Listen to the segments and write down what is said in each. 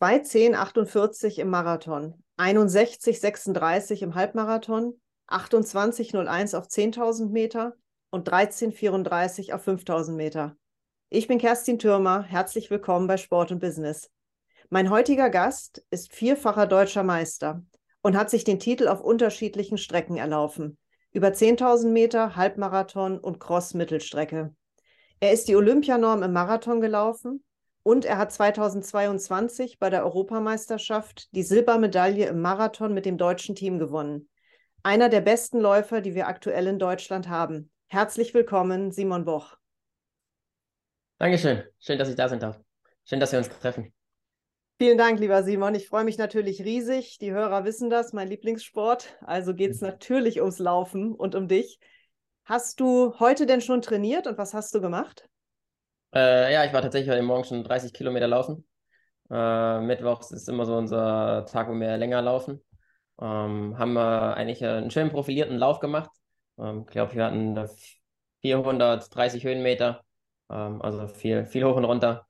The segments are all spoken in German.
2,10,48 im Marathon, 61,36 im Halbmarathon, 28,01 auf 10.000 Meter und 13,34 auf 5.000 Meter. Ich bin Kerstin Türmer, herzlich willkommen bei Sport und Business. Mein heutiger Gast ist vierfacher deutscher Meister und hat sich den Titel auf unterschiedlichen Strecken erlaufen. Über 10.000 Meter, Halbmarathon und Cross-Mittelstrecke. Er ist die Olympianorm im Marathon gelaufen und er hat 2022 bei der Europameisterschaft die Silbermedaille im Marathon mit dem deutschen Team gewonnen. Einer der besten Läufer, die wir aktuell in Deutschland haben. Herzlich willkommen, Simon Boch. Dankeschön. Schön, dass ich da sein darf. Schön, dass wir uns treffen. Vielen Dank, lieber Simon. Ich freue mich natürlich riesig. Die Hörer wissen das, mein Lieblingssport. Also geht es mhm. natürlich ums Laufen und um dich. Hast du heute denn schon trainiert und was hast du gemacht? Äh, ja, ich war tatsächlich heute Morgen schon 30 Kilometer laufen. Äh, Mittwochs ist immer so unser Tag, wo wir länger laufen. Ähm, haben wir eigentlich einen schönen profilierten Lauf gemacht. Ähm, ich glaube, wir hatten 430 Höhenmeter, ähm, also viel, viel hoch und runter.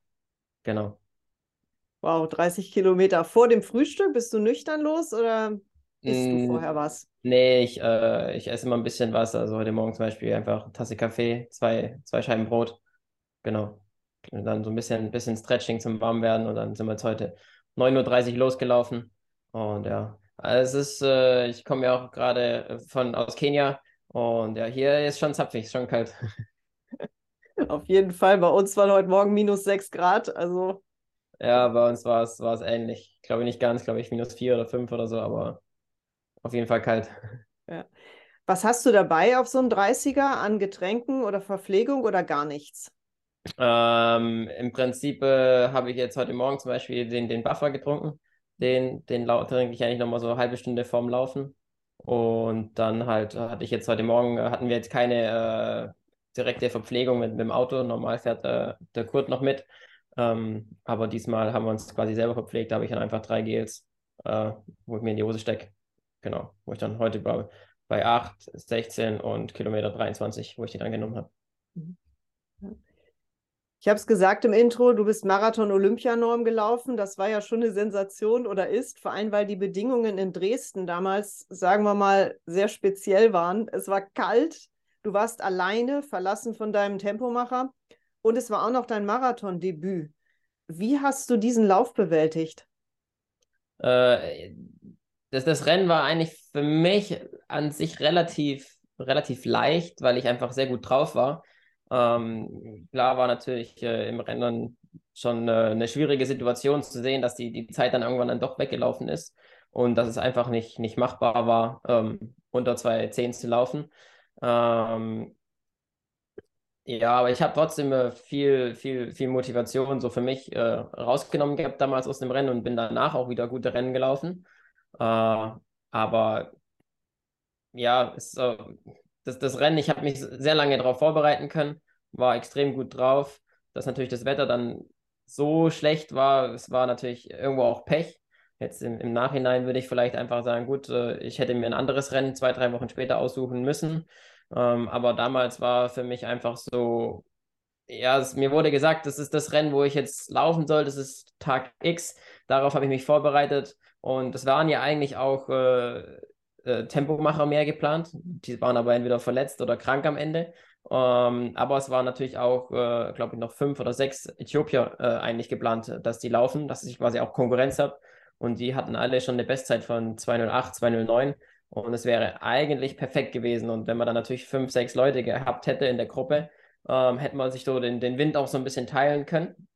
Genau. Wow, 30 Kilometer vor dem Frühstück. Bist du nüchtern los oder isst mm, du vorher was? Nee, ich, äh, ich esse immer ein bisschen was. Also heute Morgen zum Beispiel einfach eine Tasse Kaffee, zwei, zwei Scheiben Brot. Genau. Und dann so ein bisschen, bisschen Stretching zum Warmwerden und dann sind wir jetzt heute 9.30 Uhr losgelaufen. Und ja, also es ist, äh, ich komme ja auch gerade von aus Kenia und ja, hier ist schon zapfig, ist schon kalt. Auf jeden Fall, bei uns waren heute Morgen minus 6 Grad, also. Ja, bei uns war es, war es ähnlich. Ich glaube nicht ganz, glaube ich, minus 4 oder 5 oder so, aber auf jeden Fall kalt. Ja. Was hast du dabei auf so einem 30er an Getränken oder Verpflegung oder gar nichts? Ähm, Im Prinzip äh, habe ich jetzt heute Morgen zum Beispiel den, den Buffer getrunken. Den, den trinke ich eigentlich nochmal so eine halbe Stunde vorm Laufen. Und dann halt hatte ich jetzt heute Morgen, äh, hatten wir jetzt keine äh, direkte Verpflegung mit, mit, dem Auto. Normal fährt äh, der Kurt noch mit. Ähm, aber diesmal haben wir uns quasi selber verpflegt. Da habe ich dann einfach drei Gels, äh, wo ich mir in die Hose stecke. Genau, wo ich dann heute bei, bei 8, 16 und Kilometer 23, wo ich die dann genommen habe. Mhm. Ich habe es gesagt im Intro, du bist Marathon-Olympianorm gelaufen. Das war ja schon eine Sensation oder ist, vor allem weil die Bedingungen in Dresden damals, sagen wir mal, sehr speziell waren. Es war kalt, du warst alleine, verlassen von deinem Tempomacher und es war auch noch dein Marathon-Debüt. Wie hast du diesen Lauf bewältigt? Äh, das, das Rennen war eigentlich für mich an sich relativ, relativ leicht, weil ich einfach sehr gut drauf war. Ähm, klar war natürlich äh, im Rennen schon äh, eine schwierige Situation zu sehen, dass die, die Zeit dann irgendwann dann doch weggelaufen ist und dass es einfach nicht, nicht machbar war, ähm, unter 2.10 zu laufen. Ähm, ja, aber ich habe trotzdem äh, viel, viel, viel Motivation so für mich äh, rausgenommen gehabt damals aus dem Rennen und bin danach auch wieder gute Rennen gelaufen. Äh, aber ja, es, das, das Rennen, ich habe mich sehr lange darauf vorbereiten können, war extrem gut drauf. Dass natürlich das Wetter dann so schlecht war, es war natürlich irgendwo auch Pech. Jetzt im, im Nachhinein würde ich vielleicht einfach sagen, gut, äh, ich hätte mir ein anderes Rennen zwei, drei Wochen später aussuchen müssen. Ähm, aber damals war für mich einfach so, ja, es, mir wurde gesagt, das ist das Rennen, wo ich jetzt laufen soll, das ist Tag X. Darauf habe ich mich vorbereitet. Und es waren ja eigentlich auch äh, äh, Tempomacher mehr geplant. Die waren aber entweder verletzt oder krank am Ende. Ähm, aber es waren natürlich auch, äh, glaube ich, noch fünf oder sechs Äthiopier äh, eigentlich geplant, dass die laufen, dass ich quasi auch Konkurrenz habe. Und die hatten alle schon eine Bestzeit von 208, 209. Und es wäre eigentlich perfekt gewesen. Und wenn man dann natürlich fünf, sechs Leute gehabt hätte in der Gruppe, ähm, hätte man sich so den, den Wind auch so ein bisschen teilen können.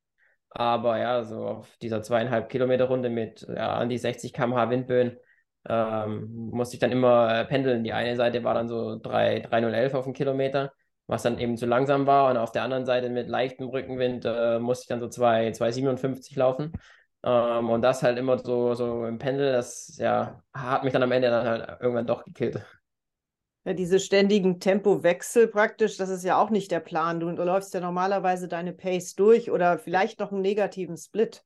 Aber ja, so auf dieser zweieinhalb Kilometer Runde mit ja, an die 60 km/h Windböen ähm, musste ich dann immer äh, pendeln. Die eine Seite war dann so 3,011 auf den Kilometer, was dann eben zu langsam war. Und auf der anderen Seite mit leichtem Rückenwind äh, musste ich dann so 2,57 laufen. Ähm, und das halt immer so, so im Pendel, das ja, hat mich dann am Ende dann halt irgendwann doch gekillt. Ja, diese ständigen Tempowechsel praktisch, das ist ja auch nicht der Plan. Du läufst ja normalerweise deine Pace durch oder vielleicht noch einen negativen Split.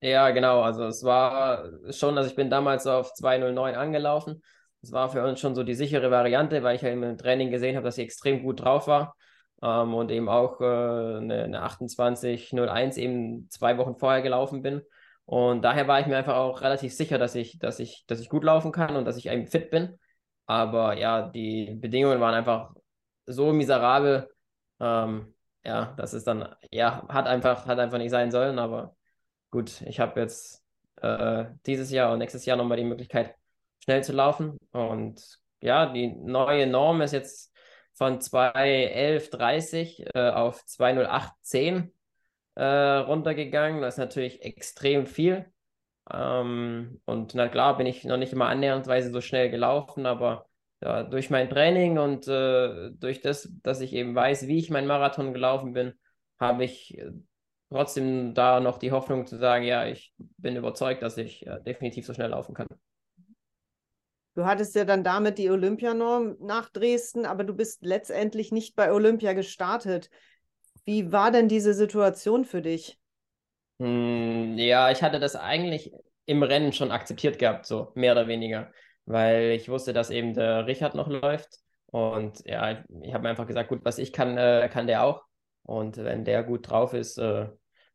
Ja, genau. Also es war schon, also ich bin damals auf 209 angelaufen. Das war für uns schon so die sichere Variante, weil ich ja im Training gesehen habe, dass sie extrem gut drauf war. Ähm, und eben auch äh, eine, eine 2801 eben zwei Wochen vorher gelaufen bin. Und daher war ich mir einfach auch relativ sicher, dass ich, dass ich, dass ich gut laufen kann und dass ich eben fit bin. Aber ja, die Bedingungen waren einfach so miserabel. Ähm, ja, das ist dann, ja, hat einfach, hat einfach nicht sein sollen. Aber gut, ich habe jetzt äh, dieses Jahr und nächstes Jahr nochmal die Möglichkeit, schnell zu laufen. Und ja, die neue Norm ist jetzt von 2.11.30 äh, auf 2.08.10 äh, runtergegangen. Das ist natürlich extrem viel. Ähm, und na klar bin ich noch nicht immer annäherndweise so schnell gelaufen, aber ja, durch mein Training und äh, durch das, dass ich eben weiß, wie ich meinen Marathon gelaufen bin, habe ich trotzdem da noch die Hoffnung zu sagen, ja, ich bin überzeugt, dass ich äh, definitiv so schnell laufen kann. Du hattest ja dann damit die Olympianorm nach Dresden, aber du bist letztendlich nicht bei Olympia gestartet. Wie war denn diese Situation für dich? Hm, ja, ich hatte das eigentlich im Rennen schon akzeptiert gehabt, so mehr oder weniger, weil ich wusste, dass eben der Richard noch läuft. Und ja, ich habe mir einfach gesagt, gut, was ich kann, äh, kann der auch. Und wenn der gut drauf ist, äh,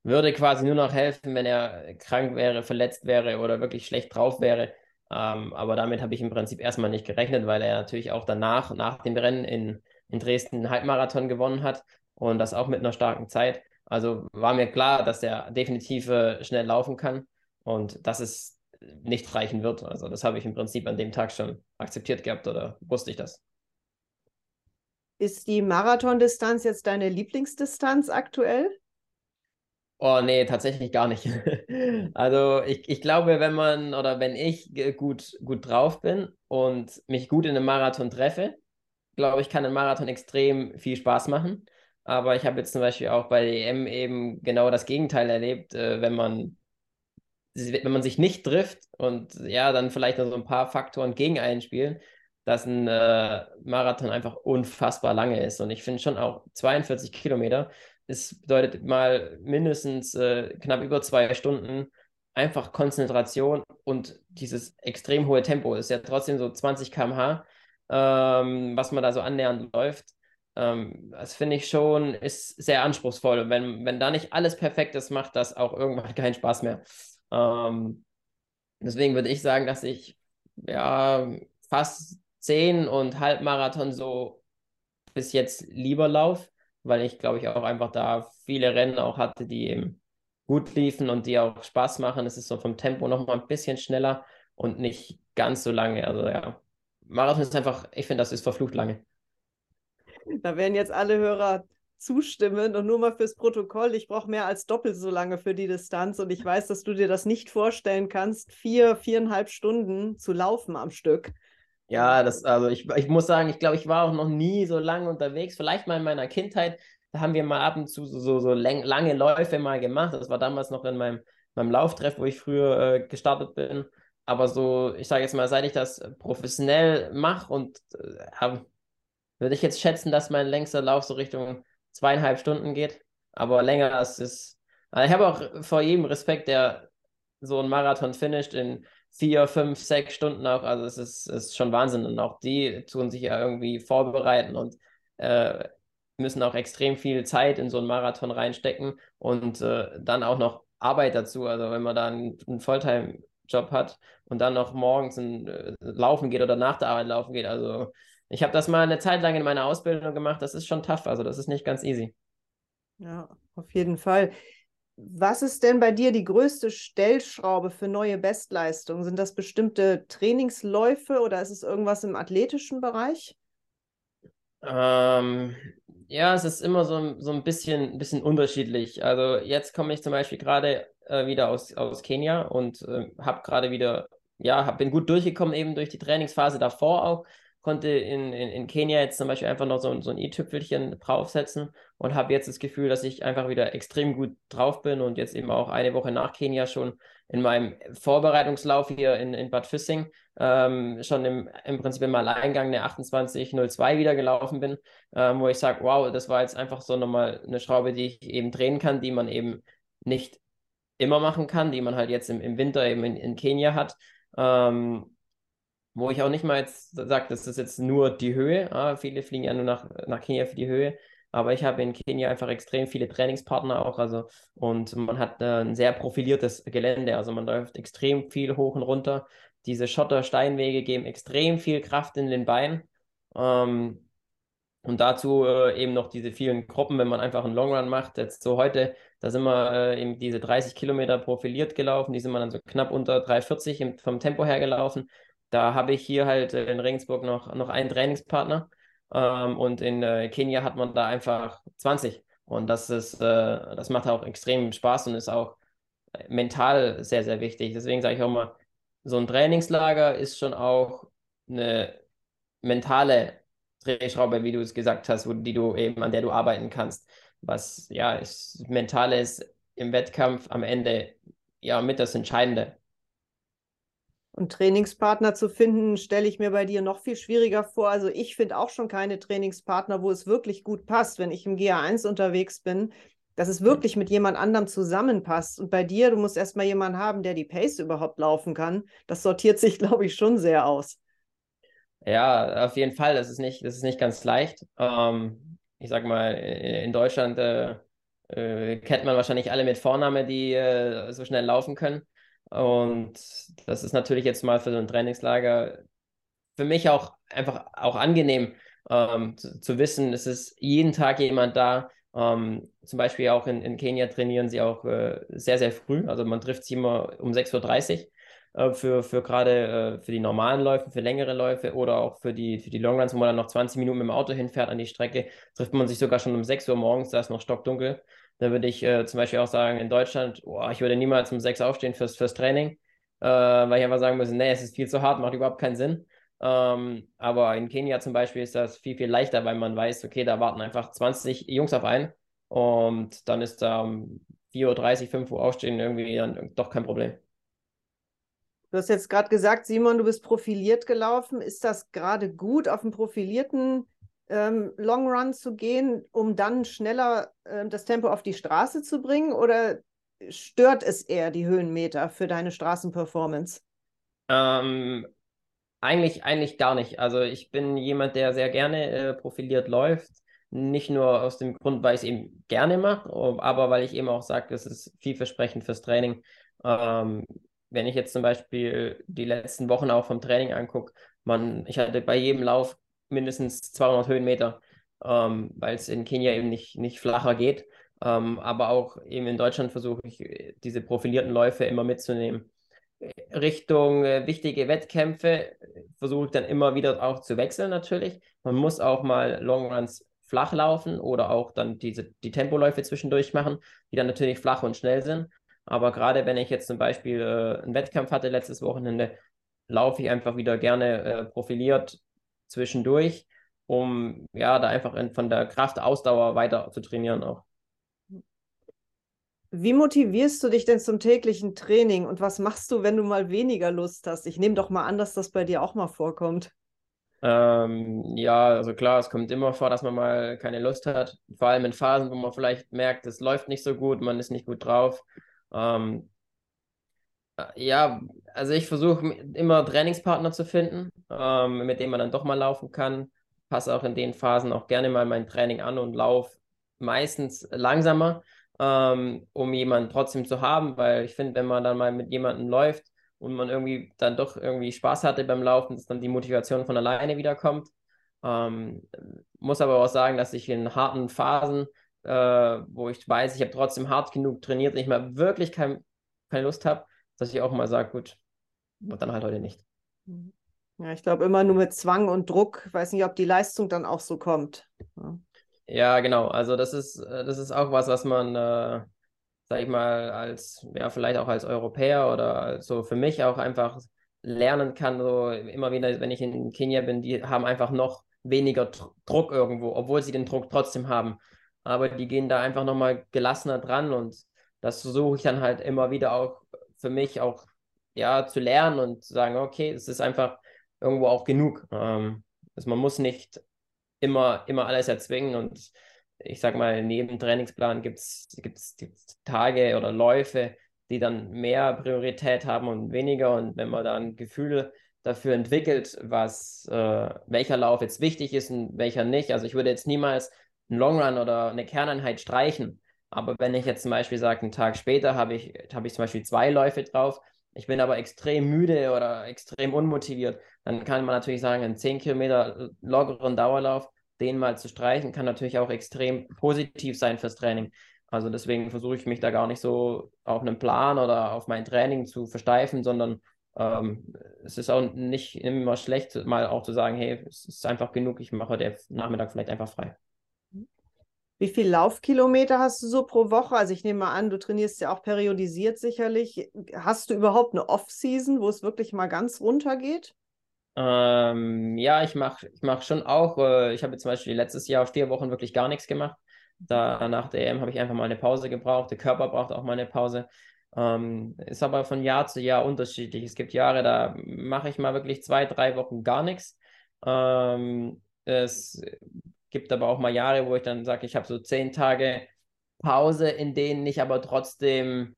würde quasi nur noch helfen, wenn er krank wäre, verletzt wäre oder wirklich schlecht drauf wäre. Ähm, aber damit habe ich im Prinzip erstmal nicht gerechnet, weil er natürlich auch danach, nach dem Rennen in, in Dresden einen Halbmarathon gewonnen hat und das auch mit einer starken Zeit. Also war mir klar, dass der definitiv äh, schnell laufen kann und dass es nicht reichen wird. Also das habe ich im Prinzip an dem Tag schon akzeptiert gehabt oder wusste ich das. Ist die Marathondistanz jetzt deine Lieblingsdistanz aktuell? Oh nee, tatsächlich gar nicht. Also ich, ich glaube, wenn man oder wenn ich gut, gut drauf bin und mich gut in einem Marathon treffe, glaube ich, kann ein Marathon extrem viel Spaß machen. Aber ich habe jetzt zum Beispiel auch bei EM eben genau das Gegenteil erlebt, äh, wenn man wenn man sich nicht trifft und ja, dann vielleicht noch so ein paar Faktoren gegen einspielen, dass ein äh, Marathon einfach unfassbar lange ist. Und ich finde schon auch 42 Kilometer, es bedeutet mal mindestens äh, knapp über zwei Stunden einfach Konzentration und dieses extrem hohe Tempo ist ja trotzdem so 20 km/h, ähm, was man da so annähernd läuft. Ähm, das finde ich schon, ist sehr anspruchsvoll. Und wenn, wenn da nicht alles perfekt ist, macht das auch irgendwann keinen Spaß mehr. Ähm, deswegen würde ich sagen, dass ich ja fast 10 und Halbmarathon so bis jetzt lieber laufe weil ich glaube ich auch einfach da viele Rennen auch hatte, die eben gut liefen und die auch Spaß machen. Es ist so vom Tempo noch mal ein bisschen schneller und nicht ganz so lange. Also ja, Marathon ist einfach, ich finde, das ist verflucht lange. Da werden jetzt alle Hörer zustimmen und nur mal fürs Protokoll, ich brauche mehr als doppelt so lange für die Distanz und ich weiß, dass du dir das nicht vorstellen kannst, vier, viereinhalb Stunden zu laufen am Stück. Ja, das, also ich, ich muss sagen, ich glaube, ich war auch noch nie so lange unterwegs. Vielleicht mal in meiner Kindheit, da haben wir mal ab und zu so, so, so lange Läufe mal gemacht. Das war damals noch in meinem, meinem Lauftreff, wo ich früher äh, gestartet bin. Aber so, ich sage jetzt mal, seit ich das professionell mache und äh, würde ich jetzt schätzen, dass mein längster Lauf so Richtung zweieinhalb Stunden geht. Aber länger ist es. Also ich habe auch vor jedem Respekt, der so einen Marathon finisht in vier, fünf, sechs Stunden auch. Also es ist, ist schon Wahnsinn. Und auch die tun sich ja irgendwie vorbereiten und äh, müssen auch extrem viel Zeit in so einen Marathon reinstecken und äh, dann auch noch Arbeit dazu. Also wenn man da einen, einen Volltime-Job hat und dann noch morgens ein, äh, laufen geht oder nach der Arbeit laufen geht. Also ich habe das mal eine Zeit lang in meiner Ausbildung gemacht. Das ist schon tough. Also das ist nicht ganz easy. Ja, auf jeden Fall. Was ist denn bei dir die größte Stellschraube für neue Bestleistungen? Sind das bestimmte Trainingsläufe oder ist es irgendwas im athletischen Bereich? Ähm, ja, es ist immer so, so ein bisschen, bisschen unterschiedlich. Also jetzt komme ich zum Beispiel gerade äh, wieder aus, aus Kenia und äh, habe gerade wieder, ja, hab, bin gut durchgekommen eben durch die Trainingsphase davor auch konnte in, in, in Kenia jetzt zum Beispiel einfach noch so, so ein i-Tüpfelchen draufsetzen und habe jetzt das Gefühl, dass ich einfach wieder extrem gut drauf bin und jetzt eben auch eine Woche nach Kenia schon in meinem Vorbereitungslauf hier in, in Bad Füssing ähm, schon im, im Prinzip im Alleingang eine 28.02 wieder gelaufen bin, ähm, wo ich sage, wow, das war jetzt einfach so nochmal eine Schraube, die ich eben drehen kann, die man eben nicht immer machen kann, die man halt jetzt im, im Winter eben in, in Kenia hat. Ähm, wo ich auch nicht mal jetzt sage, das ist jetzt nur die Höhe. Ah, viele fliegen ja nur nach, nach Kenia für die Höhe. Aber ich habe in Kenia einfach extrem viele Trainingspartner auch. Also, und man hat äh, ein sehr profiliertes Gelände. Also man läuft extrem viel hoch und runter. Diese Schottersteinwege geben extrem viel Kraft in den Beinen. Ähm, und dazu äh, eben noch diese vielen Gruppen, wenn man einfach einen Longrun macht. Jetzt so heute, da sind wir äh, eben diese 30 Kilometer profiliert gelaufen, die sind wir dann so knapp unter 3,40 im, vom Tempo her gelaufen. Da habe ich hier halt äh, in Regensburg noch, noch einen Trainingspartner ähm, und in äh, Kenia hat man da einfach 20. Und das ist, äh, das macht auch extrem Spaß und ist auch mental sehr, sehr wichtig. Deswegen sage ich auch mal, so ein Trainingslager ist schon auch eine mentale Drehschraube, wie du es gesagt hast, wo, die du eben, an der du arbeiten kannst. Was ja ist, mental ist im Wettkampf am Ende ja mit das Entscheidende. Und Trainingspartner zu finden, stelle ich mir bei dir noch viel schwieriger vor. Also ich finde auch schon keine Trainingspartner, wo es wirklich gut passt, wenn ich im GA1 unterwegs bin, dass es wirklich mit jemand anderem zusammenpasst. Und bei dir, du musst erstmal jemanden haben, der die Pace überhaupt laufen kann. Das sortiert sich, glaube ich, schon sehr aus. Ja, auf jeden Fall. Das ist nicht, das ist nicht ganz leicht. Ähm, ich sag mal, in Deutschland äh, äh, kennt man wahrscheinlich alle mit Vorname, die äh, so schnell laufen können. Und das ist natürlich jetzt mal für so ein Trainingslager für mich auch einfach auch angenehm ähm, zu, zu, wissen, es ist jeden Tag jemand da. Ähm, zum Beispiel auch in, in Kenia trainieren sie auch äh, sehr, sehr früh. Also man trifft sie immer um 6.30 Uhr äh, für, für gerade äh, für die normalen Läufe, für längere Läufe oder auch für die, für die Longruns, wo man dann noch 20 Minuten mit dem Auto hinfährt an die Strecke, trifft man sich sogar schon um 6 Uhr morgens, da ist noch stockdunkel. Da würde ich äh, zum Beispiel auch sagen, in Deutschland, oh, ich würde niemals um sechs aufstehen fürs, fürs Training, äh, weil ich einfach sagen muss, nee, es ist viel zu hart, macht überhaupt keinen Sinn. Ähm, aber in Kenia zum Beispiel ist das viel, viel leichter, weil man weiß, okay, da warten einfach 20 Jungs auf einen und dann ist da um 4.30 Uhr, 5 Uhr aufstehen irgendwie dann doch kein Problem. Du hast jetzt gerade gesagt, Simon, du bist profiliert gelaufen. Ist das gerade gut auf dem profilierten ähm, Long Run zu gehen, um dann schneller äh, das Tempo auf die Straße zu bringen? Oder stört es eher die Höhenmeter für deine Straßenperformance? Ähm, eigentlich, eigentlich gar nicht. Also ich bin jemand, der sehr gerne äh, profiliert läuft. Nicht nur aus dem Grund, weil ich es eben gerne mache, aber weil ich eben auch sage, es ist vielversprechend fürs Training. Ähm, wenn ich jetzt zum Beispiel die letzten Wochen auch vom Training angucke, man, ich hatte bei jedem Lauf mindestens 200 Höhenmeter, ähm, weil es in Kenia eben nicht, nicht flacher geht. Ähm, aber auch eben in Deutschland versuche ich, diese profilierten Läufe immer mitzunehmen. Richtung äh, wichtige Wettkämpfe versuche ich dann immer wieder auch zu wechseln natürlich. Man muss auch mal Longruns flach laufen oder auch dann diese, die Tempoläufe zwischendurch machen, die dann natürlich flach und schnell sind. Aber gerade wenn ich jetzt zum Beispiel äh, einen Wettkampf hatte letztes Wochenende, laufe ich einfach wieder gerne äh, profiliert zwischendurch, um ja da einfach in, von der Kraftausdauer weiter zu trainieren auch. Wie motivierst du dich denn zum täglichen Training und was machst du, wenn du mal weniger Lust hast? Ich nehme doch mal an, dass das bei dir auch mal vorkommt. Ähm, ja, also klar, es kommt immer vor, dass man mal keine Lust hat. Vor allem in Phasen, wo man vielleicht merkt, es läuft nicht so gut, man ist nicht gut drauf. Ähm, ja, also ich versuche immer Trainingspartner zu finden, ähm, mit denen man dann doch mal laufen kann. Passe auch in den Phasen auch gerne mal mein Training an und laufe meistens langsamer, ähm, um jemanden trotzdem zu haben, weil ich finde, wenn man dann mal mit jemandem läuft und man irgendwie dann doch irgendwie Spaß hatte beim Laufen, dass dann die Motivation von alleine wiederkommt. Ähm, muss aber auch sagen, dass ich in harten Phasen, äh, wo ich weiß, ich habe trotzdem hart genug trainiert und ich mal wirklich kein, keine Lust habe, dass ich auch mal sage, gut, dann halt heute nicht. Ja, ich glaube immer nur mit Zwang und Druck. Ich weiß nicht, ob die Leistung dann auch so kommt. Ja, ja genau. Also das ist, äh, das ist auch was, was man, äh, sag ich mal, als, ja, vielleicht auch als Europäer oder so für mich auch einfach lernen kann. So immer wieder, wenn ich in Kenia bin, die haben einfach noch weniger Druck irgendwo, obwohl sie den Druck trotzdem haben. Aber die gehen da einfach nochmal gelassener dran und das versuche ich dann halt immer wieder auch für mich auch ja zu lernen und zu sagen, okay, es ist einfach irgendwo auch genug. Ähm, also man muss nicht immer, immer alles erzwingen und ich sag mal, neben Trainingsplan gibt es Tage oder Läufe, die dann mehr Priorität haben und weniger. Und wenn man da ein Gefühl dafür entwickelt, was äh, welcher Lauf jetzt wichtig ist und welcher nicht. Also ich würde jetzt niemals einen Longrun oder eine Kerneinheit streichen. Aber wenn ich jetzt zum Beispiel sage, einen Tag später habe ich, hab ich zum Beispiel zwei Läufe drauf, ich bin aber extrem müde oder extrem unmotiviert, dann kann man natürlich sagen, einen 10 Kilometer lockeren Dauerlauf, den mal zu streichen, kann natürlich auch extrem positiv sein fürs Training. Also deswegen versuche ich mich da gar nicht so auf einen Plan oder auf mein Training zu versteifen, sondern ähm, es ist auch nicht immer schlecht, mal auch zu sagen, hey, es ist einfach genug, ich mache den Nachmittag vielleicht einfach frei. Wie viel Laufkilometer hast du so pro Woche? Also ich nehme mal an, du trainierst ja auch periodisiert sicherlich. Hast du überhaupt eine Off-Season, wo es wirklich mal ganz runter geht? Ähm, ja, ich mache ich mach schon auch. Äh, ich habe zum Beispiel letztes Jahr vier Wochen wirklich gar nichts gemacht. Da nach der EM habe ich einfach mal eine Pause gebraucht. Der Körper braucht auch mal eine Pause. Ähm, ist aber von Jahr zu Jahr unterschiedlich. Es gibt Jahre, da mache ich mal wirklich zwei, drei Wochen gar nichts. Ähm, es gibt aber auch mal Jahre, wo ich dann sage, ich habe so zehn Tage Pause, in denen ich aber trotzdem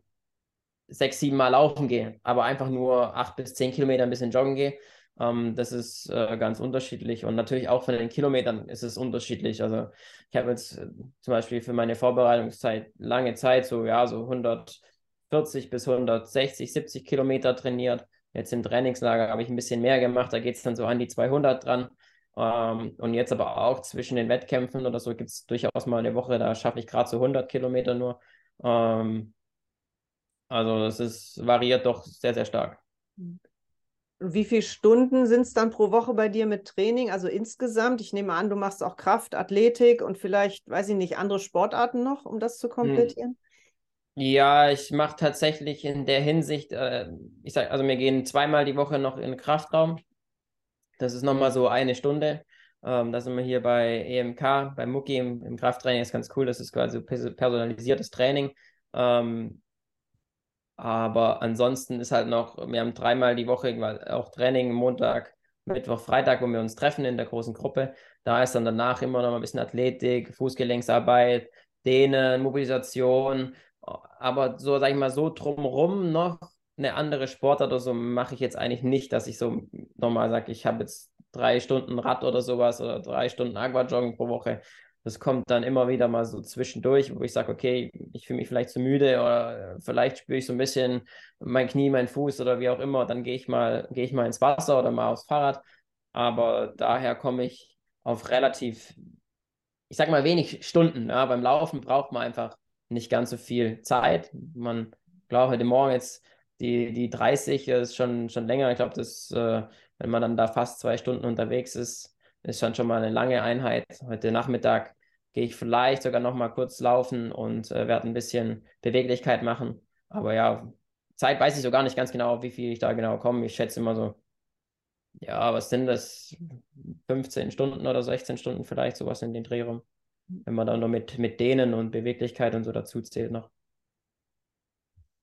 sechs, sieben Mal laufen gehe, aber einfach nur acht bis zehn Kilometer ein bisschen joggen gehe. Ähm, das ist äh, ganz unterschiedlich und natürlich auch von den Kilometern ist es unterschiedlich. Also ich habe jetzt äh, zum Beispiel für meine Vorbereitungszeit lange Zeit so, ja, so 140 bis 160, 70 Kilometer trainiert. Jetzt im Trainingslager habe ich ein bisschen mehr gemacht, da geht es dann so an die 200 dran. Ähm, und jetzt aber auch zwischen den Wettkämpfen oder so gibt es durchaus mal eine Woche, da schaffe ich gerade so 100 Kilometer nur. Ähm, also das ist, variiert doch sehr, sehr stark. Wie viele Stunden sind es dann pro Woche bei dir mit Training? Also insgesamt, ich nehme an, du machst auch Kraft, Athletik und vielleicht, weiß ich nicht, andere Sportarten noch, um das zu hm. komplettieren? Ja, ich mache tatsächlich in der Hinsicht, äh, ich sage, also wir gehen zweimal die Woche noch in den Kraftraum. Das ist nochmal so eine Stunde. Ähm, da sind wir hier bei EMK, bei Mucki im, im Krafttraining. Das ist ganz cool. Das ist quasi personalisiertes Training. Ähm, aber ansonsten ist halt noch, wir haben dreimal die Woche auch Training, Montag, Mittwoch, Freitag, wo wir uns treffen in der großen Gruppe. Da ist dann danach immer noch ein bisschen Athletik, Fußgelenksarbeit, Dehnen, Mobilisation. Aber so, sag ich mal, so drumherum noch eine andere Sportart oder so mache ich jetzt eigentlich nicht, dass ich so nochmal sage, ich habe jetzt drei Stunden Rad oder sowas oder drei Stunden Aquajoggen pro Woche. Das kommt dann immer wieder mal so zwischendurch, wo ich sage, okay, ich fühle mich vielleicht zu müde oder vielleicht spüre ich so ein bisschen mein Knie, mein Fuß oder wie auch immer. Dann gehe ich mal, gehe ich mal ins Wasser oder mal aufs Fahrrad. Aber daher komme ich auf relativ, ich sag mal, wenig Stunden. Ja. Beim Laufen braucht man einfach nicht ganz so viel Zeit. Man, glaube heute Morgen jetzt die, die 30 ist schon, schon länger. Ich glaube, äh, wenn man dann da fast zwei Stunden unterwegs ist, ist schon schon mal eine lange Einheit. Heute Nachmittag gehe ich vielleicht sogar noch mal kurz laufen und äh, werde ein bisschen Beweglichkeit machen. Aber ja, Zeit weiß ich so gar nicht ganz genau, wie viel ich da genau komme. Ich schätze immer so, ja, was sind das? 15 Stunden oder 16 Stunden vielleicht, sowas in den Dreh rum. Wenn man dann noch mit, mit Dehnen und Beweglichkeit und so dazu zählt noch.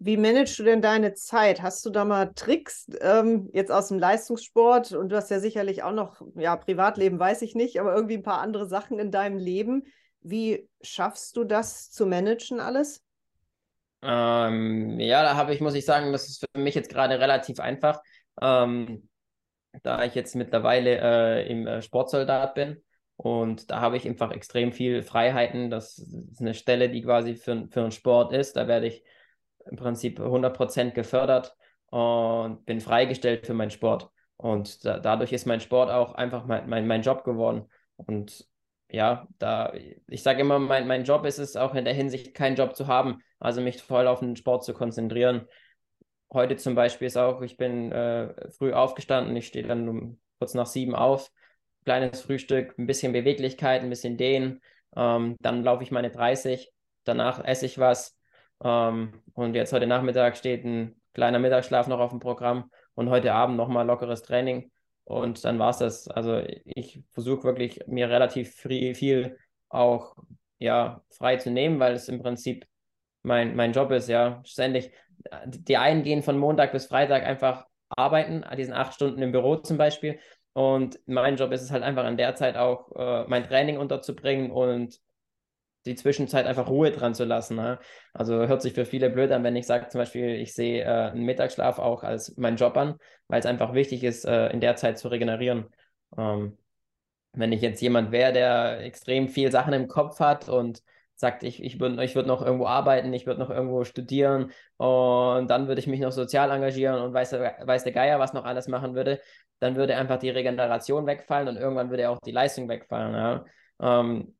Wie managst du denn deine Zeit? Hast du da mal Tricks ähm, jetzt aus dem Leistungssport und du hast ja sicherlich auch noch, ja, Privatleben weiß ich nicht, aber irgendwie ein paar andere Sachen in deinem Leben. Wie schaffst du das zu managen alles? Ähm, ja, da habe ich, muss ich sagen, das ist für mich jetzt gerade relativ einfach, ähm, da ich jetzt mittlerweile äh, im äh, Sportsoldat bin. Und da habe ich einfach extrem viel Freiheiten. Das ist eine Stelle, die quasi für, für einen Sport ist. Da werde ich im Prinzip 100% gefördert und bin freigestellt für meinen Sport. Und da, dadurch ist mein Sport auch einfach mein, mein, mein Job geworden. Und ja, da, ich sage immer, mein, mein Job ist es auch in der Hinsicht, keinen Job zu haben, also mich voll auf den Sport zu konzentrieren. Heute zum Beispiel ist auch, ich bin äh, früh aufgestanden, ich stehe dann um kurz nach sieben auf, kleines Frühstück, ein bisschen Beweglichkeit, ein bisschen Dehnen, ähm, dann laufe ich meine 30, danach esse ich was, ähm, und jetzt heute Nachmittag steht ein kleiner Mittagsschlaf noch auf dem Programm und heute Abend nochmal lockeres Training. Und dann war es das. Also ich versuche wirklich mir relativ viel auch ja, frei zu nehmen, weil es im Prinzip mein, mein Job ist, ja. Ständig, die einen gehen von Montag bis Freitag einfach arbeiten, an diesen acht Stunden im Büro zum Beispiel. Und mein Job ist es halt einfach an der Zeit auch äh, mein Training unterzubringen und die Zwischenzeit einfach Ruhe dran zu lassen. Ne? Also hört sich für viele blöd an, wenn ich sage zum Beispiel, ich sehe äh, einen Mittagsschlaf auch als meinen Job an, weil es einfach wichtig ist, äh, in der Zeit zu regenerieren. Ähm, Wenn ich jetzt jemand wäre, der extrem viel Sachen im Kopf hat und sagt, ich, ich würde ich würd noch irgendwo arbeiten, ich würde noch irgendwo studieren und dann würde ich mich noch sozial engagieren und weiß, weiß der Geier, was noch alles machen würde, dann würde einfach die Regeneration wegfallen und irgendwann würde auch die Leistung wegfallen. Ja? Ähm,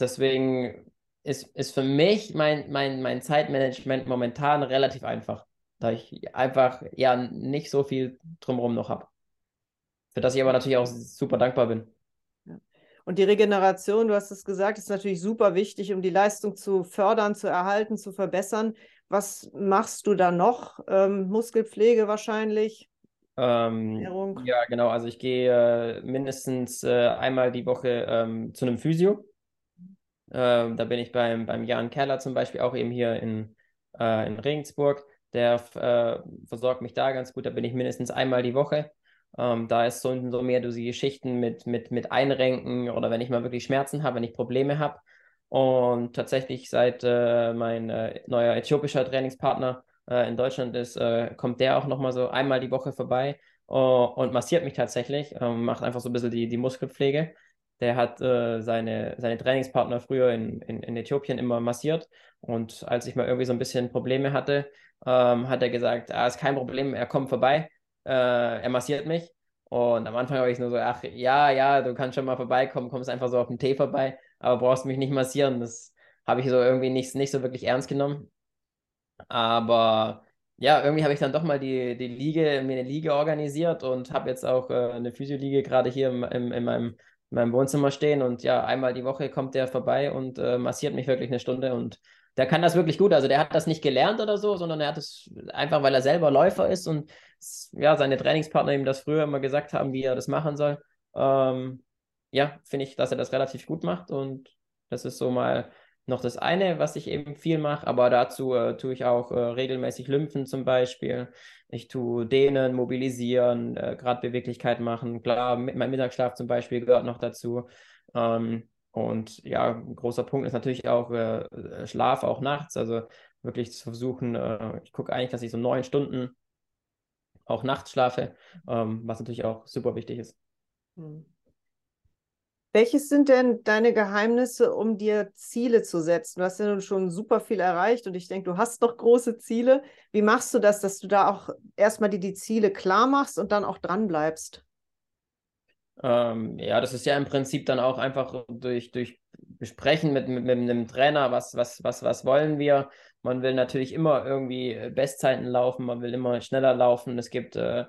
deswegen ist, ist für mich mein, mein, mein Zeitmanagement momentan relativ einfach, da ich einfach ja nicht so viel drumherum noch habe. Für das ich aber natürlich auch super dankbar bin. Und die Regeneration, du hast es gesagt, ist natürlich super wichtig, um die Leistung zu fördern, zu erhalten, zu verbessern. Was machst du da noch? Ähm, Muskelpflege wahrscheinlich? Ähm, ja, genau. Also ich gehe äh, mindestens äh, einmal die Woche ähm, zu einem Physio. Ähm, da bin ich beim, beim Jan Keller zum Beispiel auch eben hier in, äh, in Regensburg. Der äh, versorgt mich da ganz gut. Da bin ich mindestens einmal die Woche. Ähm, da ist so, so mehr die Geschichten mit, mit, mit Einrenken oder wenn ich mal wirklich Schmerzen habe, wenn ich Probleme habe. Und tatsächlich seit äh, mein äh, neuer äthiopischer Trainingspartner äh, in Deutschland ist, äh, kommt der auch nochmal so einmal die Woche vorbei und massiert mich tatsächlich, ähm, macht einfach so ein bisschen die, die Muskelpflege. Der hat äh, seine, seine Trainingspartner früher in, in, in Äthiopien immer massiert. Und als ich mal irgendwie so ein bisschen Probleme hatte, ähm, hat er gesagt, ah, ist kein Problem, er kommt vorbei äh, er massiert mich. Und am Anfang habe ich nur so, ach ja, ja, du kannst schon mal vorbeikommen, kommst einfach so auf den Tee vorbei, aber brauchst mich nicht massieren. Das habe ich so irgendwie nicht, nicht so wirklich ernst genommen. Aber ja, irgendwie habe ich dann doch mal die, die Liege, mir eine Liege organisiert und habe jetzt auch äh, eine Physioliege gerade hier im, im, in, meinem, in meinem Wohnzimmer stehen. Und ja, einmal die Woche kommt der vorbei und äh, massiert mich wirklich eine Stunde und der kann das wirklich gut. Also der hat das nicht gelernt oder so, sondern er hat es einfach, weil er selber Läufer ist und ja, seine Trainingspartner ihm das früher immer gesagt haben, wie er das machen soll. Ähm, ja, finde ich, dass er das relativ gut macht und das ist so mal noch das eine, was ich eben viel mache, aber dazu äh, tue ich auch äh, regelmäßig Lymphen zum Beispiel. Ich tue dehnen, mobilisieren, äh, gerade Beweglichkeit machen. Klar, mit, mein Mittagsschlaf zum Beispiel gehört noch dazu. Ähm, und ja, ein großer Punkt ist natürlich auch äh, Schlaf, auch nachts. Also wirklich zu versuchen, äh, ich gucke eigentlich, dass ich so neun Stunden auch nachts schlafe, ähm, was natürlich auch super wichtig ist. Hm. Welches sind denn deine Geheimnisse, um dir Ziele zu setzen? Du hast ja nun schon super viel erreicht und ich denke, du hast noch große Ziele. Wie machst du das, dass du da auch erstmal die, die Ziele klar machst und dann auch dran bleibst? Ähm, ja, das ist ja im Prinzip dann auch einfach durch, durch Besprechen mit, mit, mit einem Trainer, was, was, was, was wollen wir. Man will natürlich immer irgendwie Bestzeiten laufen, man will immer schneller laufen. Es gibt äh,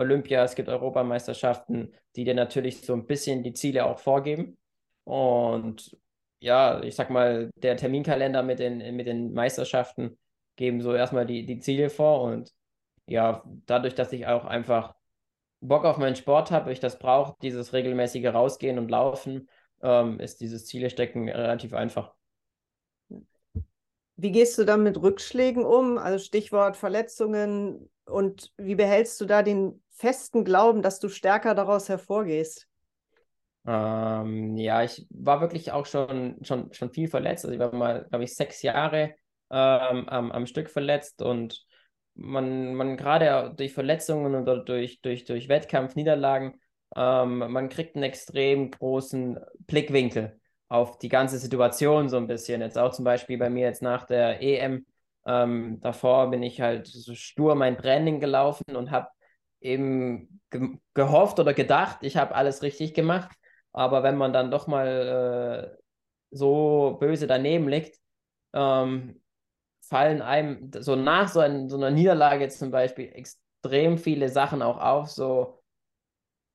Olympia, es gibt Europameisterschaften, die dir natürlich so ein bisschen die Ziele auch vorgeben. Und ja, ich sag mal, der Terminkalender mit den, mit den Meisterschaften geben so erstmal die, die Ziele vor. Und ja, dadurch, dass ich auch einfach Bock auf meinen Sport habe, ich das brauche, dieses regelmäßige Rausgehen und Laufen, ähm, ist dieses Zielestecken relativ einfach. Wie gehst du dann mit Rückschlägen um? Also Stichwort Verletzungen. Und wie behältst du da den festen Glauben, dass du stärker daraus hervorgehst? Ähm, ja, ich war wirklich auch schon, schon, schon viel verletzt. Also ich war mal, glaube ich, sechs Jahre ähm, am, am Stück verletzt und man, man gerade durch Verletzungen oder durch, durch, durch Wettkampfniederlagen, ähm, man kriegt einen extrem großen Blickwinkel auf die ganze Situation so ein bisschen. Jetzt auch zum Beispiel bei mir jetzt nach der EM. Ähm, davor bin ich halt so stur mein Training gelaufen und habe eben ge gehofft oder gedacht, ich habe alles richtig gemacht. Aber wenn man dann doch mal äh, so böse daneben liegt, ähm, fallen einem so nach so, ein, so einer Niederlage zum Beispiel extrem viele Sachen auch auf. So,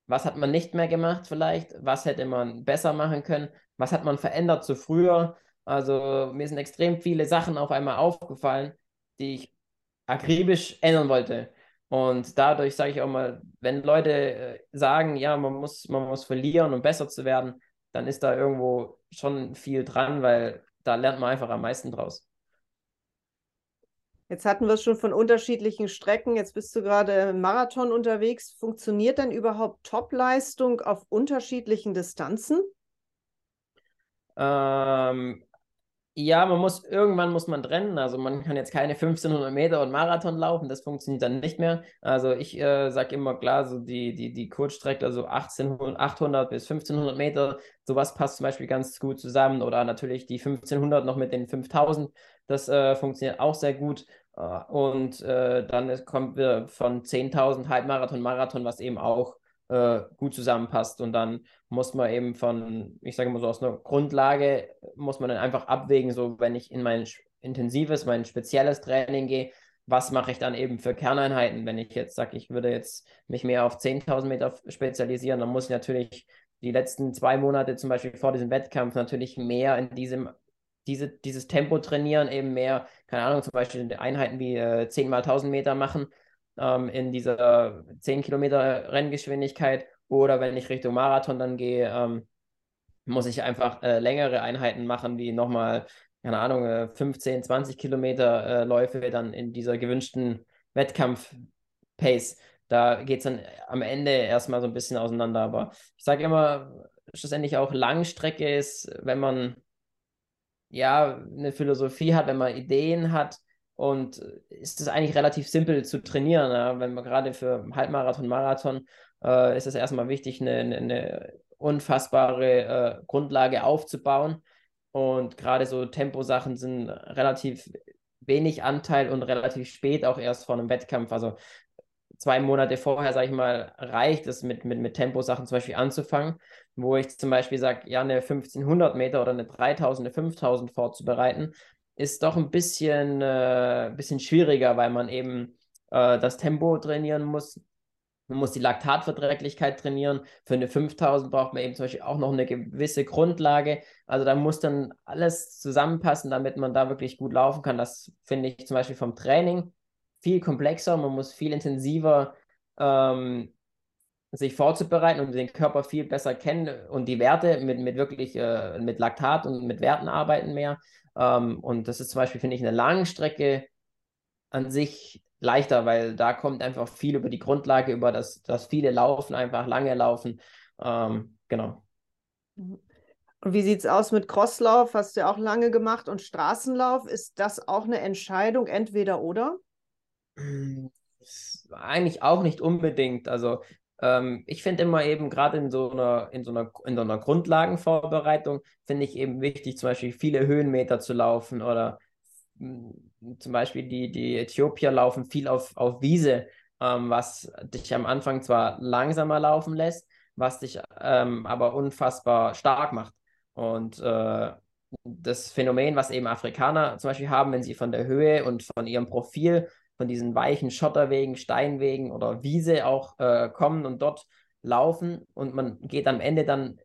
was hat man nicht mehr gemacht vielleicht? Was hätte man besser machen können? Was hat man verändert zu früher? Also mir sind extrem viele Sachen auf einmal aufgefallen, die ich akribisch ändern wollte. Und dadurch sage ich auch mal, wenn Leute äh, sagen, ja, man muss, man muss verlieren, um besser zu werden, dann ist da irgendwo schon viel dran, weil da lernt man einfach am meisten draus. Jetzt hatten wir es schon von unterschiedlichen Strecken. Jetzt bist du gerade im Marathon unterwegs. Funktioniert denn überhaupt Topleistung auf unterschiedlichen Distanzen? Ähm, Ja, man muss, irgendwann muss man trennen. Also man kann jetzt keine 1500 Meter und Marathon laufen, das funktioniert dann nicht mehr. Also ich äh, sage immer klar, so die, die, die Kurzstrecke, also 1800, 800 bis 1500 Meter, sowas passt zum Beispiel ganz gut zusammen. Oder natürlich die 1500 noch mit den 5000, das äh, funktioniert auch sehr gut. Äh, und äh, dann kommt wir von 10.000 Halbmarathon, Marathon, was eben auch äh, gut zusammenpasst. Und dann muss man eben von, ich sage mal so, aus einer Grundlage, muss man dann einfach abwägen, so wenn ich in mein intensives, mein spezielles Training gehe, was mache ich dann eben für Kerneinheiten? Wenn ich jetzt sage, ich würde jetzt mich mehr auf 10.000 Meter spezialisieren, dann muss ich natürlich die letzten zwei Monate zum Beispiel vor diesem Wettkampf natürlich mehr in diesem diese, dieses Tempo trainieren, eben mehr, keine Ahnung, zum Beispiel Einheiten wie äh, 10 mal 1000 Meter machen ähm, in dieser 10 Kilometer Renngeschwindigkeit oder wenn ich Richtung Marathon dann gehe, ähm, muss ich einfach äh, längere Einheiten machen, wie nochmal, keine Ahnung, äh, 15, 20 Kilometer äh, Läufe dann in dieser gewünschten Wettkampf-Pace. Da geht es dann am Ende erstmal so ein bisschen auseinander. Aber ich sage immer, schlussendlich auch Langstrecke ist, wenn man ja eine Philosophie hat, wenn man Ideen hat, und ist es eigentlich relativ simpel zu trainieren. Ja? Wenn man gerade für Halbmarathon, Marathon äh, ist es erstmal wichtig, eine, eine unfassbare äh, Grundlage aufzubauen. Und gerade so Temposachen sind relativ wenig Anteil und relativ spät auch erst vor einem Wettkampf. Also zwei Monate vorher, sage ich mal, reicht es mit, mit, mit Temposachen zum Beispiel anzufangen, wo ich zum Beispiel sage, ja, eine 1500 Meter oder eine 3000, eine 5000 vorzubereiten, ist doch ein bisschen, äh, bisschen schwieriger, weil man eben äh, das Tempo trainieren muss. Man muss die Laktatverträglichkeit trainieren. Für eine 5000 braucht man eben zum Beispiel auch noch eine gewisse Grundlage. Also da muss dann alles zusammenpassen, damit man da wirklich gut laufen kann. Das finde ich zum Beispiel vom Training viel komplexer. Man muss viel intensiver ähm, sich vorzubereiten und den Körper viel besser kennen und die Werte mit, mit wirklich äh, mit Laktat und mit Werten arbeiten mehr. Ähm, und das ist zum Beispiel, finde ich, eine Langstrecke an sich leichter, weil da kommt einfach viel über die Grundlage, über das, das viele laufen, einfach lange laufen. Ähm, genau. Und wie sieht es aus mit Crosslauf? Hast du ja auch lange gemacht und Straßenlauf. Ist das auch eine Entscheidung, entweder oder? Eigentlich auch nicht unbedingt. Also ähm, ich finde immer eben gerade in so einer, in so in so einer Grundlagenvorbereitung, finde ich eben wichtig, zum Beispiel viele Höhenmeter zu laufen oder mh, hm, zum Beispiel die, die Äthiopier laufen viel auf, auf Wiese, ähm, was dich am Anfang zwar langsamer laufen lässt, was dich ähm, aber unfassbar stark macht. Und äh, das Phänomen, was eben Afrikaner zum Beispiel haben, wenn sie von der Höhe und von ihrem Profil von diesen weichen Schotterwegen, Steinwegen oder Wiese auch äh, kommen und dort laufen und man geht am Ende dann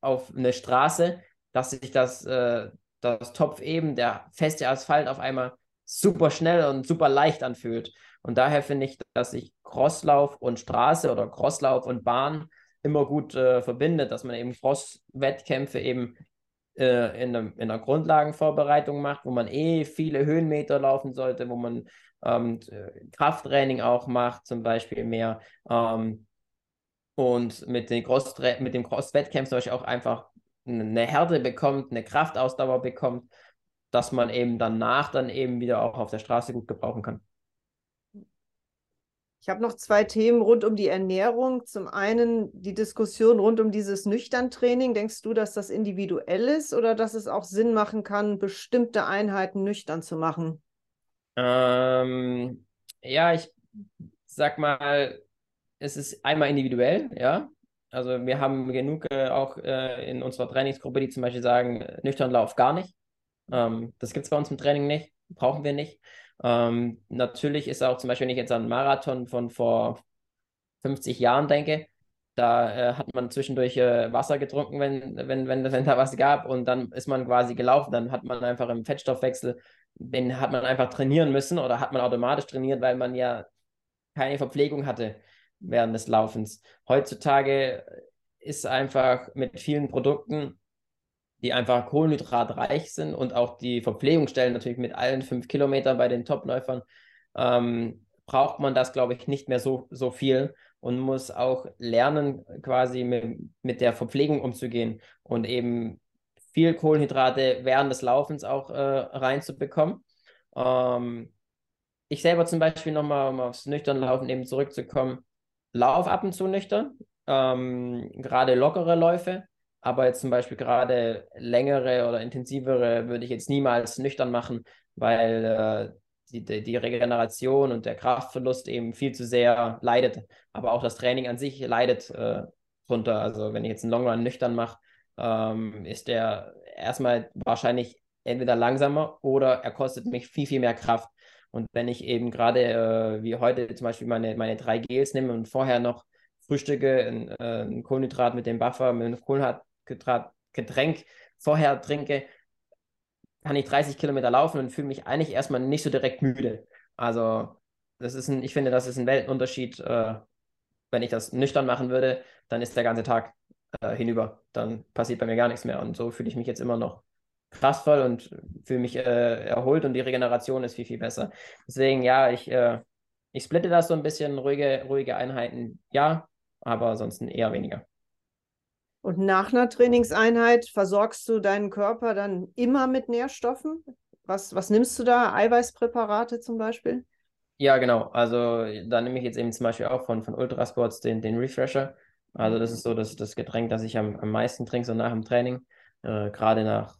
auf eine Straße, dass sich das, äh, das Topf eben, der feste Asphalt auf einmal super schnell und super leicht anfühlt. Und daher finde ich, dass sich Crosslauf und Straße oder Crosslauf und Bahn immer gut äh, verbindet, dass man eben Cross-Wettkämpfe eben äh, in, der, in der Grundlagenvorbereitung macht, wo man eh viele Höhenmeter laufen sollte, wo man ähm, Krafttraining auch macht, zum Beispiel mehr. Ähm, und mit, den Cross mit dem Cross-Wettkampf zum Beispiel auch einfach eine Härte bekommt, eine Kraftausdauer bekommt, dass man eben danach dann eben wieder auch auf der Straße gut gebrauchen kann. Ich habe noch zwei Themen rund um die Ernährung. Zum einen die Diskussion rund um dieses Nüchtern-Training. Denkst du, dass das individuell ist oder dass es auch Sinn machen kann, bestimmte Einheiten nüchtern zu machen? Ähm, ja, ich sag mal, es ist einmal individuell, ja. Also wir haben genug äh, auch äh, in unserer Trainingsgruppe, die zum Beispiel sagen, nüchtern Lauf gar nicht. Ähm, das gibt es bei uns im Training nicht, brauchen wir nicht. Ähm, natürlich ist auch zum Beispiel, wenn ich jetzt an einen Marathon von vor 50 Jahren denke, da äh, hat man zwischendurch äh, Wasser getrunken, wenn, wenn, wenn, wenn da was gab und dann ist man quasi gelaufen. Dann hat man einfach im Fettstoffwechsel, den hat man einfach trainieren müssen oder hat man automatisch trainiert, weil man ja keine Verpflegung hatte während des Laufens. Heutzutage ist einfach mit vielen Produkten die einfach kohlenhydratreich sind und auch die Verpflegungsstellen natürlich mit allen fünf Kilometern bei den Topläufern, ähm, braucht man das, glaube ich, nicht mehr so, so viel und muss auch lernen, quasi mit, mit der Verpflegung umzugehen und eben viel Kohlenhydrate während des Laufens auch äh, reinzubekommen. Ähm, ich selber zum Beispiel nochmal, um aufs nüchtern Laufen eben zurückzukommen, lauf ab und zu nüchtern, ähm, gerade lockere Läufe, aber jetzt zum Beispiel gerade längere oder intensivere würde ich jetzt niemals nüchtern machen, weil äh, die, die Regeneration und der Kraftverlust eben viel zu sehr leidet. Aber auch das Training an sich leidet äh, drunter. Also wenn ich jetzt einen Long Run nüchtern mache, ähm, ist der erstmal wahrscheinlich entweder langsamer oder er kostet mich viel, viel mehr Kraft. Und wenn ich eben gerade äh, wie heute zum Beispiel meine, meine drei Gels nehme und vorher noch frühstücke, ein, äh, ein Kohlenhydrat mit dem Buffer, mit einem Kohlenhydratgetränk vorher trinke, kann ich 30 Kilometer laufen und fühle mich eigentlich erstmal nicht so direkt müde. Also, das ist ein, ich finde, das ist ein Weltenunterschied. Äh, wenn ich das nüchtern machen würde, dann ist der ganze Tag äh, hinüber. Dann passiert bei mir gar nichts mehr. Und so fühle ich mich jetzt immer noch kraftvoll und fühle mich äh, erholt und die Regeneration ist viel, viel besser. Deswegen, ja, ich, äh, ich splitte das so ein bisschen, ruhige, ruhige Einheiten, ja, aber ansonsten eher weniger. Und nach einer Trainingseinheit versorgst du deinen Körper dann immer mit Nährstoffen? Was, was nimmst du da? Eiweißpräparate zum Beispiel? Ja, genau. Also da nehme ich jetzt eben zum Beispiel auch von, von Ultrasports den, den Refresher. Also das ist so das, das Getränk, das ich am, am meisten trinke, so nach dem Training. Äh, gerade nach,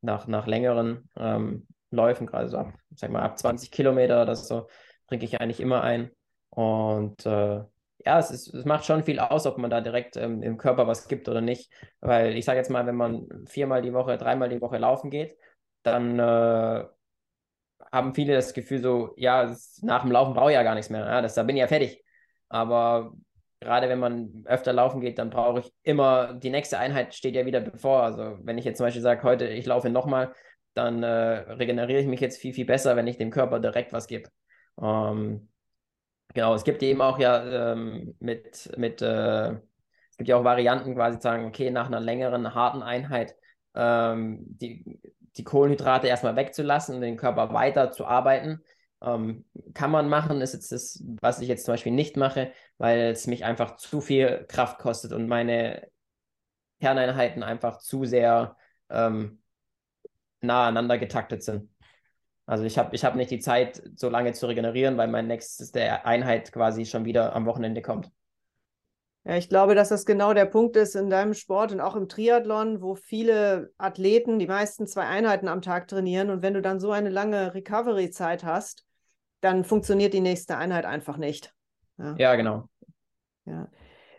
nach, nach längeren ähm, Läufen, gerade so ab, sag mal, ab 20 Kilometer oder so, trinke ich eigentlich immer ein. Und äh, ja, es, ist, es macht schon viel aus, ob man da direkt ähm, im Körper was gibt oder nicht. Weil ich sage jetzt mal, wenn man viermal die Woche, dreimal die Woche laufen geht, dann äh, haben viele das Gefühl so, ja, nach dem Laufen brauche ich ja gar nichts mehr. Ja, das, da bin ich ja fertig. Aber gerade wenn man öfter laufen geht, dann brauche ich immer, die nächste Einheit steht ja wieder bevor. Also wenn ich jetzt zum Beispiel sage, heute ich laufe nochmal, dann äh, regeneriere ich mich jetzt viel, viel besser, wenn ich dem Körper direkt was gebe. Ähm, Genau, es gibt eben auch ja ähm, mit, mit äh, es gibt ja auch Varianten quasi zu sagen, okay, nach einer längeren, harten Einheit ähm, die, die Kohlenhydrate erstmal wegzulassen und den Körper weiter zu arbeiten. Ähm, kann man machen, ist jetzt das, was ich jetzt zum Beispiel nicht mache, weil es mich einfach zu viel Kraft kostet und meine Kerneinheiten einfach zu sehr ähm, nah aneinander getaktet sind. Also ich habe ich hab nicht die Zeit, so lange zu regenerieren, weil mein nächste Einheit quasi schon wieder am Wochenende kommt. Ja, ich glaube, dass das genau der Punkt ist in deinem Sport und auch im Triathlon, wo viele Athleten die meisten zwei Einheiten am Tag trainieren. Und wenn du dann so eine lange Recovery-Zeit hast, dann funktioniert die nächste Einheit einfach nicht. Ja, ja genau. Ja.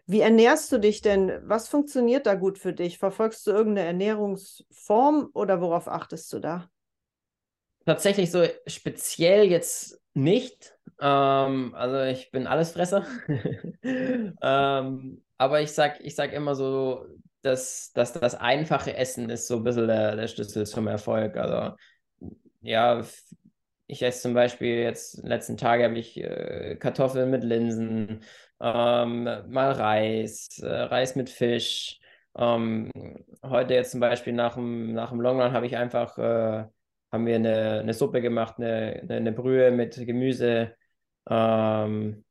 Wie ernährst du dich denn? Was funktioniert da gut für dich? Verfolgst du irgendeine Ernährungsform oder worauf achtest du da? Tatsächlich so speziell jetzt nicht. Ähm, also ich bin Allesfresser. ähm, aber ich sag, ich sag immer so, dass, dass das einfache Essen ist so ein bisschen der, der Schlüssel zum Erfolg. Also ja, ich esse zum Beispiel jetzt, letzten Tagen habe ich äh, Kartoffeln mit Linsen, ähm, mal Reis, äh, Reis mit Fisch. Ähm, heute jetzt zum Beispiel nach dem, nach dem Longrun habe ich einfach äh, haben wir eine, eine Suppe gemacht, eine, eine, Brühe mit Gemüse ähm,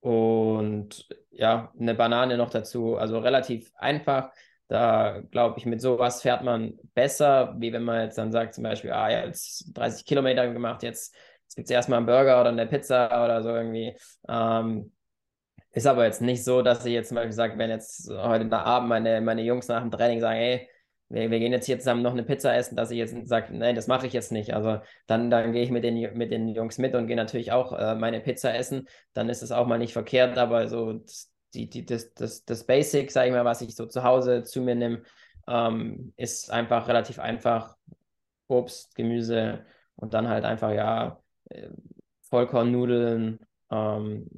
und ja, eine Banane noch dazu. Also relativ einfach. Da glaube ich, mit sowas fährt man besser, wie wenn man jetzt dann sagt, zum Beispiel, ah jetzt 30 Kilometer gemacht, jetzt, jetzt gibt es erstmal einen Burger oder eine Pizza oder so irgendwie. Ähm, ist aber jetzt nicht so, dass ich jetzt zum Beispiel sage, wenn jetzt heute Abend meine, meine Jungs nach dem Training sagen, ey, wir, wir, gehen jetzt hier zusammen noch eine Pizza essen, dass ich jetzt sage, nein, das mache ich jetzt nicht. Also dann, dann gehe ich mit den, mit den Jungs mit und gehe natürlich auch äh, meine Pizza essen. Dann ist es auch mal nicht verkehrt, aber so die, die, das, das, das Basic, sage ich mal, was ich so zu Hause zu mir nehme, ähm, ist einfach relativ einfach. Obst, Gemüse und dann halt einfach, ja, äh, Vollkornnudeln, ähm,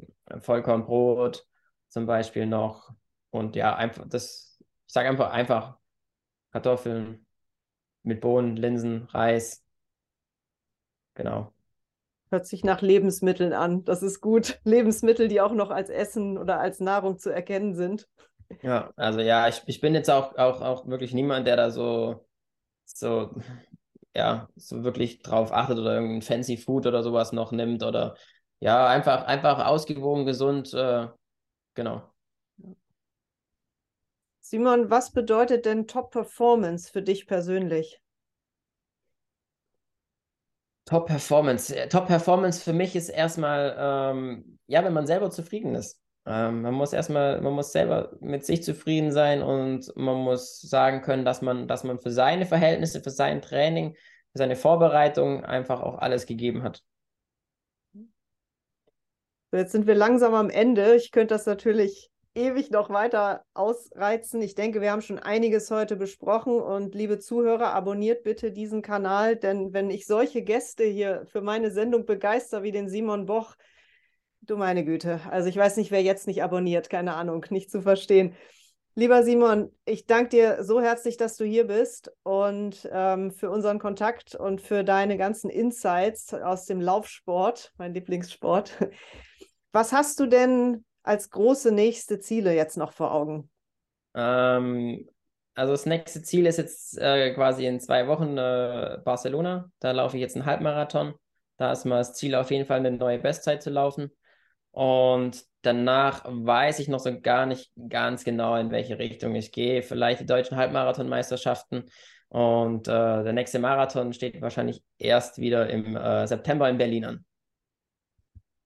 Vollkornbrot zum Beispiel noch. Und ja, einfach das, ich sage einfach, einfach Kartoffeln mit Bohnen, Linsen, Reis. Genau. Hört sich nach Lebensmitteln an. Das ist gut. Lebensmittel, die auch noch als Essen oder als Nahrung zu erkennen sind. Ja, also ja, ich, ich bin jetzt auch, auch, auch wirklich niemand, der da so, so, ja, so wirklich drauf achtet oder irgendein fancy Food oder sowas noch nimmt oder ja, einfach, einfach ausgewogen, gesund, äh, genau. Simon, was bedeutet denn Top Performance für dich persönlich? Top Performance. Äh, Top Performance für mich ist erstmal, ähm, ja, wenn man selber zufrieden ist. Ähm, man muss erstmal, man muss selber mit sich zufrieden sein und man muss sagen können, dass man, dass man für seine Verhältnisse, für sein Training, für seine Vorbereitung einfach auch alles gegeben hat. jetzt sind wir langsam am Ende. Ich könnte das natürlich ewig noch weiter ausreizen. Ich denke, wir haben schon einiges heute besprochen und liebe Zuhörer, abonniert bitte diesen Kanal, denn wenn ich solche Gäste hier für meine Sendung begeister wie den Simon Boch, du meine Güte, also ich weiß nicht, wer jetzt nicht abonniert, keine Ahnung, nicht zu verstehen. Lieber Simon, ich danke dir so herzlich, dass du hier bist und ähm, für unseren Kontakt und für deine ganzen Insights aus dem Laufsport, mein Lieblingssport. Was hast du denn als große nächste Ziele jetzt noch vor Augen? Ähm, also das nächste Ziel ist jetzt äh, quasi in zwei Wochen äh, Barcelona. Da laufe ich jetzt einen Halbmarathon. Da ist mal das Ziel auf jeden Fall eine neue Bestzeit zu laufen. Und danach weiß ich noch so gar nicht ganz genau, in welche Richtung ich gehe. Vielleicht die deutschen Halbmarathonmeisterschaften. Und äh, der nächste Marathon steht wahrscheinlich erst wieder im äh, September in Berlin an.